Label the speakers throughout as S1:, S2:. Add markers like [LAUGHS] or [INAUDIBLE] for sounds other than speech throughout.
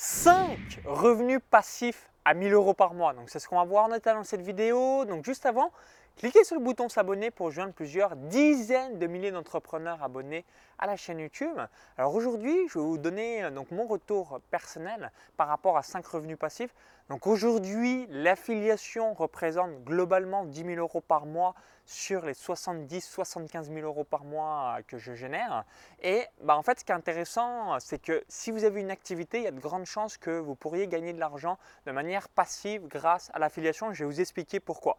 S1: 5 revenus passifs à 1000 euros par mois. Donc c'est ce qu'on va voir notamment dans cette vidéo. Donc juste avant, cliquez sur le bouton s'abonner pour joindre plusieurs dizaines de milliers d'entrepreneurs abonnés à la chaîne YouTube. Alors aujourd'hui, je vais vous donner euh, donc mon retour personnel par rapport à 5 revenus passifs. Donc aujourd'hui, l'affiliation représente globalement 10 000 euros par mois sur les 70-75 000 euros par mois euh, que je génère. Et bah, en fait, ce qui est intéressant, c'est que si vous avez une activité, il y a de grandes chances que vous pourriez gagner de l'argent de manière passive grâce à l'affiliation. Je vais vous expliquer pourquoi.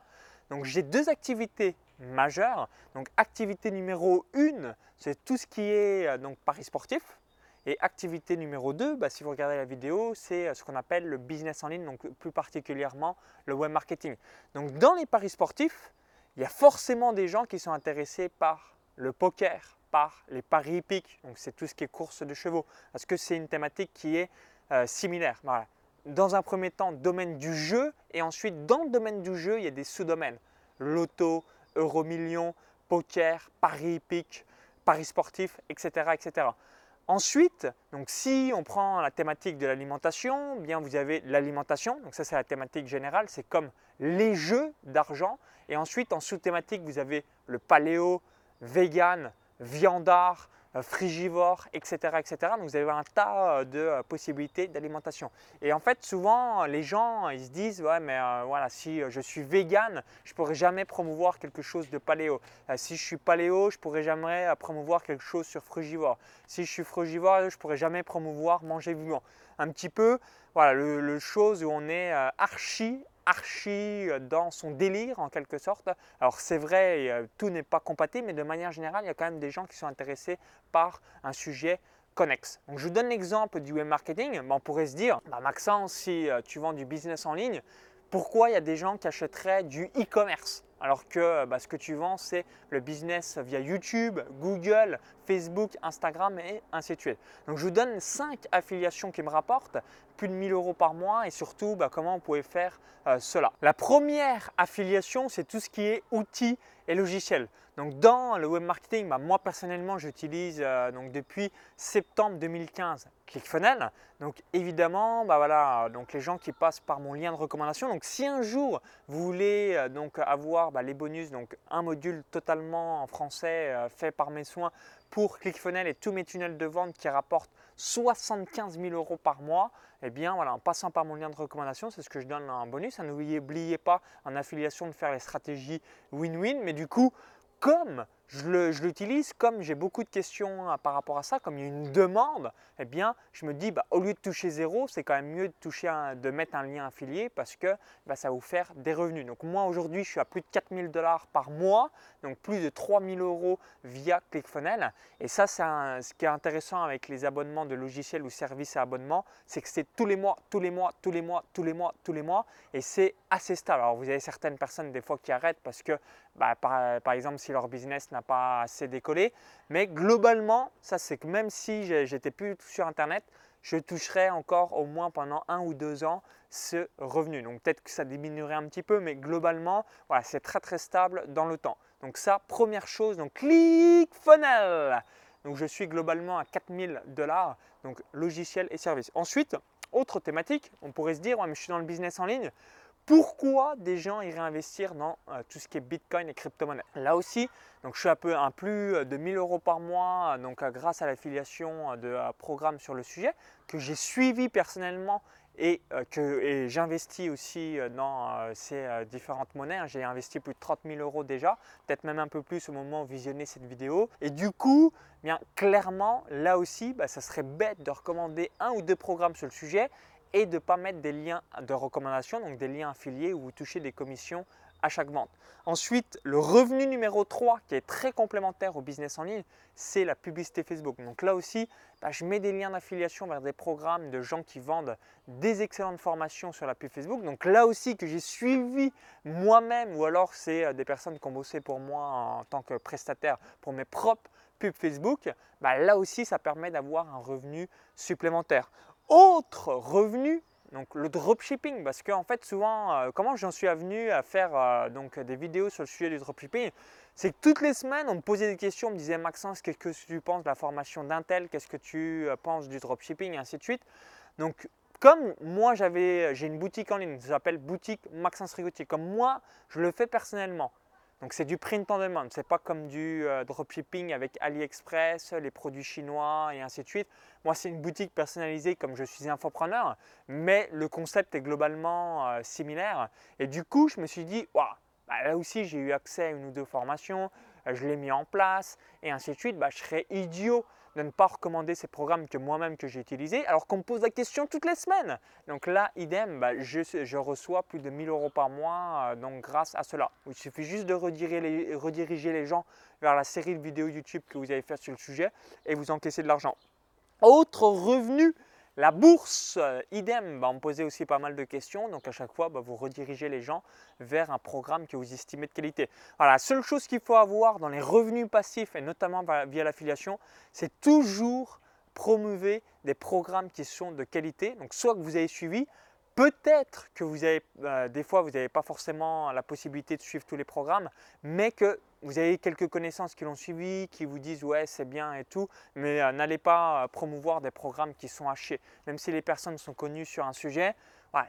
S1: Donc j'ai deux activités majeures. Donc activité numéro 1, c'est tout ce qui est euh, donc paris sportif. Et activité numéro 2, bah, si vous regardez la vidéo, c'est euh, ce qu'on appelle le business en ligne, donc plus particulièrement le web marketing. Donc dans les paris sportifs, il y a forcément des gens qui sont intéressés par le poker, par les paris hippiques, donc c'est tout ce qui est course de chevaux, parce que c'est une thématique qui est euh, similaire. Dans un premier temps, domaine du jeu, et ensuite dans le domaine du jeu, il y a des sous-domaines. Loto, euro million, poker, paris hippique, paris sportif, etc. etc. Ensuite, donc si on prend la thématique de l'alimentation, bien vous avez l'alimentation, donc ça c'est la thématique générale, c'est comme les jeux d'argent. Et ensuite en sous-thématique, vous avez le paléo, vegan, viandard, euh, frigivore, etc., etc. Donc vous avez un tas euh, de euh, possibilités d'alimentation. Et en fait, souvent, les gens, ils se disent, ouais, mais voilà, si je suis vegan, je pourrais jamais promouvoir quelque chose de paléo. si je suis paléo, je pourrais jamais promouvoir quelque chose sur frugivore. Si je suis frugivore, je pourrais jamais promouvoir manger vivant. Un petit peu, voilà, le, le chose où on est archi archi euh, dans son délire en quelque sorte. Alors c'est vrai, euh, tout n'est pas compatible, mais de manière générale, il y a quand même des gens qui sont intéressés par un sujet connexe. Donc je vous donne l'exemple du web marketing. on pourrait se dire, bah, Maxence, si euh, tu vends du business en ligne, pourquoi il y a des gens qui achèteraient du e-commerce? Alors que bah, ce que tu vends, c'est le business via YouTube, Google, Facebook, Instagram et ainsi de suite. Donc je vous donne 5 affiliations qui me rapportent plus de 1000 euros par mois et surtout bah, comment on pouvait faire euh, cela. La première affiliation, c'est tout ce qui est outils et logiciels. Donc dans le web marketing, bah, moi personnellement, j'utilise euh, donc depuis septembre 2015 ClickFunnels. Donc évidemment, bah, voilà, donc les gens qui passent par mon lien de recommandation. Donc si un jour vous voulez euh, donc avoir les bonus, donc un module totalement en français fait par mes soins pour ClickFunnels et tous mes tunnels de vente qui rapportent 75 000 euros par mois, eh bien voilà, en passant par mon lien de recommandation, c'est ce que je donne en bonus. N'oubliez pas en affiliation de faire les stratégies win-win, mais du coup, comme je l'utilise, comme j'ai beaucoup de questions hein, par rapport à ça, comme il y a une demande, eh bien, je me dis, bah, au lieu de toucher zéro, c'est quand même mieux de, toucher de mettre un lien affilié parce que bah, ça va vous faire des revenus. Donc moi, aujourd'hui, je suis à plus de 4000 dollars par mois, donc plus de 3000 euros via ClickFunnels. Et ça, c'est ce qui est intéressant avec les abonnements de logiciels ou services à abonnement, c'est que c'est tous les mois, tous les mois, tous les mois, tous les mois, tous les mois, et c'est assez stable. Alors, vous avez certaines personnes des fois qui arrêtent parce que, bah, par, par exemple, si leur business n'a pas assez décollé. Mais globalement, ça c'est que même si j'étais plus sur Internet, je toucherais encore au moins pendant un ou deux ans ce revenu. Donc peut-être que ça diminuerait un petit peu, mais globalement, voilà, c'est très très stable dans le temps. Donc ça, première chose, donc ClickFunnels. Donc je suis globalement à 4000 dollars, donc logiciel et service. Ensuite, autre thématique, on pourrait se dire, ouais, mais je suis dans le business en ligne pourquoi des gens iraient investir dans euh, tout ce qui est Bitcoin et crypto-monnaie? Là aussi, donc je suis un peu un plus de 1000 euros par mois donc euh, grâce à l'affiliation de euh, programmes sur le sujet que j'ai suivi personnellement et que j'investis aussi dans ces différentes monnaies. J'ai investi plus de 30 000 euros déjà, peut-être même un peu plus au moment où visionnez cette vidéo. Et du coup, bien clairement, là aussi, bah, ça serait bête de recommander un ou deux programmes sur le sujet et de ne pas mettre des liens de recommandation, donc des liens affiliés où vous touchez des commissions à chaque vente. Ensuite, le revenu numéro 3 qui est très complémentaire au business en ligne, c'est la publicité Facebook. Donc là aussi, bah, je mets des liens d'affiliation vers des programmes de gens qui vendent des excellentes formations sur la pub Facebook. Donc là aussi que j'ai suivi moi-même ou alors c'est euh, des personnes qui ont bossé pour moi en tant que prestataire pour mes propres pubs Facebook, bah, là aussi ça permet d'avoir un revenu supplémentaire autre revenu, donc le dropshipping, parce qu'en fait souvent, euh, comment j'en suis venu à faire euh, donc des vidéos sur le sujet du dropshipping, c'est que toutes les semaines on me posait des questions, on me disait Maxence, qu'est-ce que tu penses de la formation d'Intel, qu'est-ce que tu euh, penses du dropshipping, et ainsi de suite. Donc comme moi j'avais, j'ai une boutique en ligne, ça s'appelle boutique Maxence Rigotier, comme moi je le fais personnellement. Donc c'est du print on demand, c'est pas comme du euh, dropshipping avec AliExpress, les produits chinois et ainsi de suite. Moi c'est une boutique personnalisée comme je suis infopreneur, mais le concept est globalement euh, similaire. Et du coup je me suis dit, waouh, là aussi j'ai eu accès à une ou deux formations, je l'ai mis en place et ainsi de suite. Bah, je serais idiot de ne pas recommander ces programmes que moi-même que j'ai utilisés, alors qu'on me pose la question toutes les semaines. Donc là, idem, bah, je, reçois plus de 1000 euros par mois euh, donc grâce à cela. Il suffit juste de rediriger les, rediriger les gens vers la série de vidéos YouTube que vous avez fait sur le sujet et vous encaissez de l'argent. Autre revenu la bourse, euh, idem, bah, on me posait aussi pas mal de questions, donc à chaque fois, bah, vous redirigez les gens vers un programme que vous estimez de qualité. la seule chose qu'il faut avoir dans les revenus passifs, et notamment via l'affiliation, c'est toujours promouver des programmes qui sont de qualité, donc soit que vous avez suivi, peut-être que vous avez, euh, des fois, vous n'avez pas forcément la possibilité de suivre tous les programmes, mais que vous avez quelques connaissances qui l'ont suivi, qui vous disent ouais c'est bien et tout, mais euh, n'allez pas euh, promouvoir des programmes qui sont hachés. Même si les personnes sont connues sur un sujet,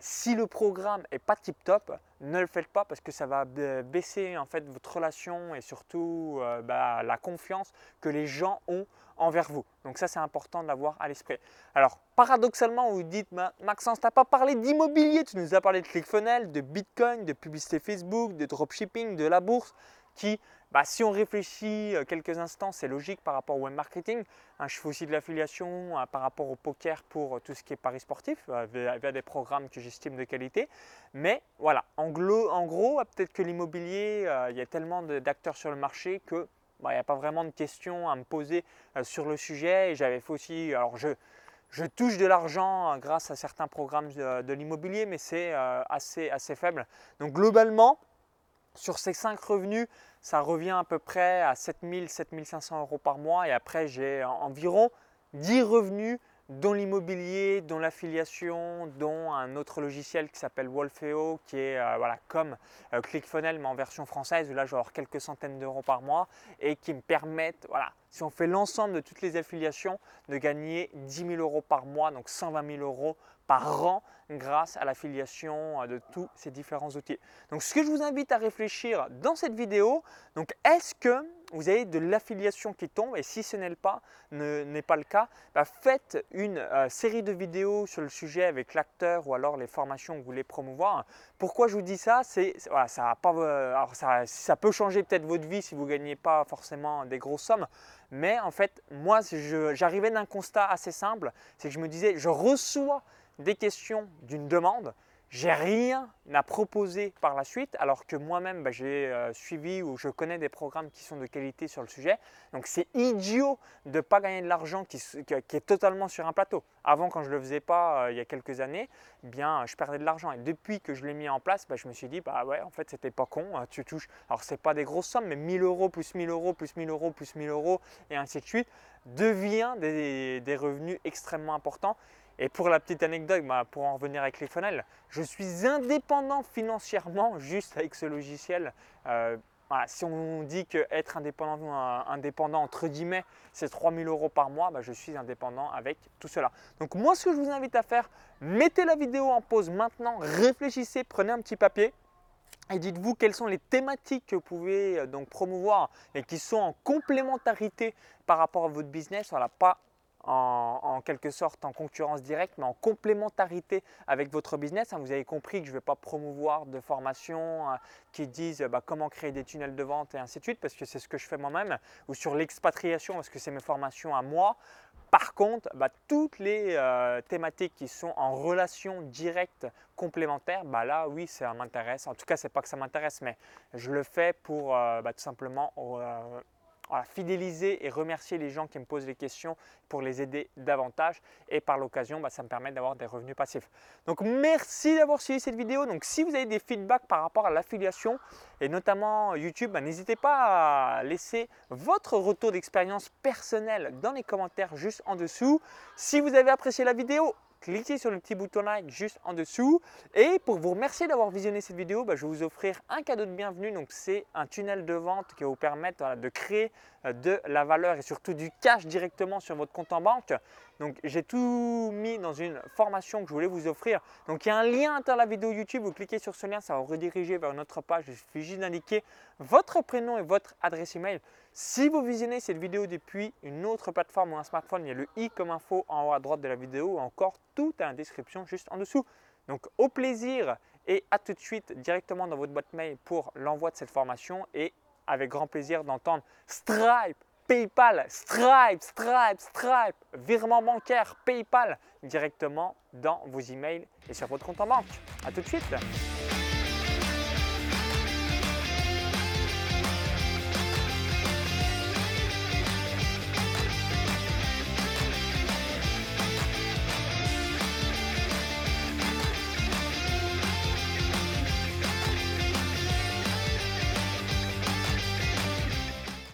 S1: si le programme est pas tip top, ne le faites pas parce que ça va baisser en fait votre relation et surtout euh, bah, la confiance que les gens ont envers vous. Donc ça c'est important de l'avoir à l'esprit. Alors paradoxalement vous dites Maxence tu n'as pas parlé d'immobilier, tu nous as parlé de ClickFunnels, de Bitcoin, de publicité Facebook, de dropshipping, de la bourse qui bah, si on réfléchit euh, quelques instants, c'est logique par rapport au web marketing. Hein, je fais aussi de l'affiliation euh, par rapport au poker pour euh, tout ce qui est paris sportif, via, des programmes que j'estime de qualité. Mais voilà, en, gros, peut-être que l'immobilier, il y a tellement d'acteurs sur le marché que bah, il n'y a pas vraiment de questions à me poser sur le sujet. Et j'avais fait aussi, alors je, je touche de l'argent grâce à certains programmes de, l'immobilier, mais c'est assez, assez faible. Donc globalement, sur ces 5 revenus, ça revient à peu près à 7000, 7500 euros par mois. Et après, j'ai environ 10 revenus dont l'immobilier, dont l'affiliation, dont un autre logiciel qui s'appelle Wolfeo, qui est euh, voilà, comme euh, ClickFunnels mais en version française, où là j'ai quelques centaines d'euros par mois et qui me permettent, voilà, si on fait l'ensemble de toutes les affiliations, de gagner 10 000 euros par mois, donc 120 000 euros par an grâce à l'affiliation euh, de tous ces différents outils. Donc ce que je vous invite à réfléchir dans cette vidéo, donc est-ce que vous avez de l'affiliation qui tombe et si ce n'est pas, n'est pas le cas, bah, faites une euh, série de vidéos sur le sujet avec l'acteur ou alors les formations que vous voulez promouvoir. Pourquoi je vous dis ça? C'est ça, euh, ça, ça peut changer peut-être votre vie si vous ne gagnez pas forcément des grosses sommes, mais en fait moi j'arrivais d'un constat assez simple, c'est que je me disais je reçois des questions d'une demande, j'ai rien à proposer par la suite, alors que moi-même bah, j'ai euh, suivi ou je connais des programmes qui sont de qualité sur le sujet. Donc c'est idiot de ne pas gagner de l'argent qui, est totalement sur un plateau. Avant, quand je ne le faisais pas euh, il y a quelques années, eh bien je perdais de l'argent. Et depuis que je l'ai mis en place, bah, je me suis dit bah ouais, en fait c'était pas con. Hein, tu touches. Alors c'est pas des grosses sommes, mais 1000 euros plus 1000 euros plus 1000 euros plus 1000 euros et ainsi de suite devient des revenus extrêmement importants. Et pour la petite anecdote, bah, pour en revenir avec les funnels, je suis indépendant financièrement [LAUGHS] juste avec ce logiciel. Euh, si on dit qu'être indépendant, indépendant entre guillemets, c'est 3000 euros par mois, bah, je suis indépendant avec tout cela. Donc moi, ce que je vous invite à faire, mettez la vidéo en pause maintenant, réfléchissez, prenez un petit papier et dites-vous quelles sont les thématiques que vous pouvez euh, donc promouvoir et qui sont en complémentarité par rapport à votre business. Voilà, pas en, quelque sorte en concurrence directe, mais en complémentarité avec votre business. Hein, vous avez compris que je ne vais pas promouvoir de formations euh, qui disent bah, comment créer des tunnels de vente et ainsi de suite, parce que c'est ce que je fais moi-même, ou sur l'expatriation, parce que c'est mes formations à moi. Par contre, bah, toutes les euh, thématiques qui sont en relation directe, complémentaire, bah là oui, ça m'intéresse. En tout cas, ce n'est pas que ça m'intéresse, mais je le fais pour euh, tout simplement fidéliser et remercier les gens qui me posent des questions pour les aider davantage. Et par l'occasion, bah, ça me permet d'avoir des revenus passifs. Donc merci d'avoir suivi cette vidéo. Donc si vous avez des feedbacks par rapport à l'affiliation et notamment YouTube, bah, n'hésitez pas à laisser votre retour d'expérience personnelle dans les commentaires juste en dessous. Si vous avez apprécié la vidéo, cliquez sur le petit bouton like juste en dessous. Et pour vous remercier d'avoir visionné cette vidéo, bah, je vais vous offrir un cadeau de bienvenue. Donc c'est un tunnel de vente qui va vous permettre de créer euh, de la valeur et surtout du cash directement sur votre compte en banque. Donc j'ai tout mis dans une formation que je voulais vous offrir. Donc il y a un lien dans la vidéo YouTube, vous cliquez sur ce lien, ça va vous rediriger vers une autre page. Il suffit juste d'indiquer votre prénom et votre adresse email. Si vous visionnez cette vidéo depuis une autre plateforme ou un smartphone, il y a le i comme info en haut à droite de la vidéo ou encore tout dans la description juste en dessous. Donc au plaisir et à tout de suite directement dans votre boîte mail pour l'envoi de cette formation et avec grand plaisir d'entendre Stripe, PayPal, Stripe, Stripe, Stripe, virement bancaire, PayPal directement dans vos emails et sur votre compte en banque. À tout de suite.